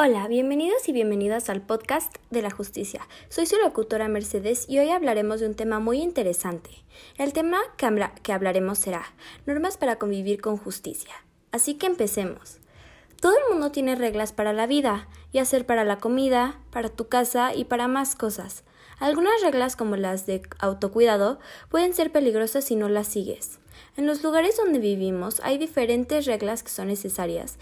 Hola, bienvenidos y bienvenidas al podcast de la justicia. Soy su locutora Mercedes y hoy hablaremos de un tema muy interesante. El tema que, hablaremos será normas para convivir con justicia. Así que empecemos. Todo el mundo tiene reglas para la vida, y hacer para la comida, para tu casa y para más cosas. Algunas reglas como las de autocuidado pueden ser peligrosas si no las sigues. En los lugares donde vivimos hay diferentes reglas que son necesarias,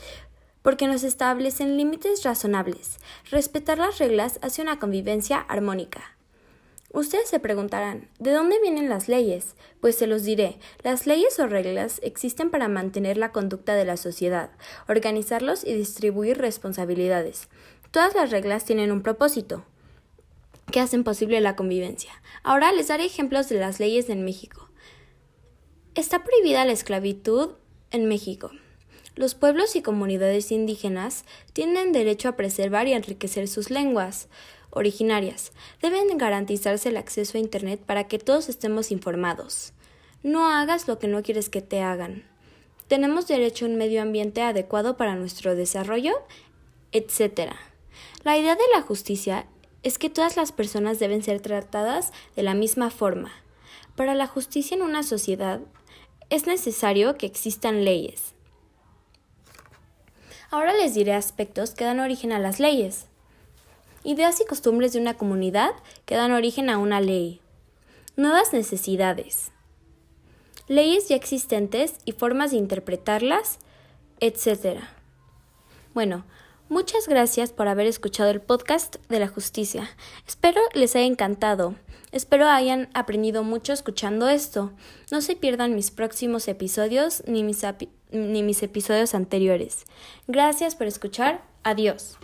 porque nos establecen límites razonables. Respetar las reglas hace una convivencia armónica. Ustedes se preguntarán, ¿de dónde vienen las leyes? Pues se los diré, las leyes o reglas existen para mantener la conducta de la sociedad, organizarlos y distribuir responsabilidades. Todas las reglas tienen un propósito que hacen posible la convivencia. Ahora les daré ejemplos de las leyes en México. Está prohibida la esclavitud en México. Los pueblos y comunidades indígenas tienen derecho a preservar y enriquecer sus lenguas originarias. Deben garantizarse el acceso a Internet para que todos estemos informados. No hagas lo que no quieres que te hagan. Tenemos derecho a un medio ambiente adecuado para nuestro desarrollo, etc. La idea de la justicia es que todas las personas deben ser tratadas de la misma forma. Para la justicia en una sociedad es necesario que existan leyes. Ahora les diré aspectos que dan origen a las leyes. Ideas y costumbres de una comunidad que dan origen a una ley. Nuevas necesidades. Leyes ya existentes y formas de interpretarlas, etc. Bueno, muchas gracias por haber escuchado el podcast de la justicia. Espero les haya encantado. Espero hayan aprendido mucho escuchando esto. No se pierdan mis próximos episodios ni mis, ni mis episodios anteriores. Gracias por escuchar. Adiós.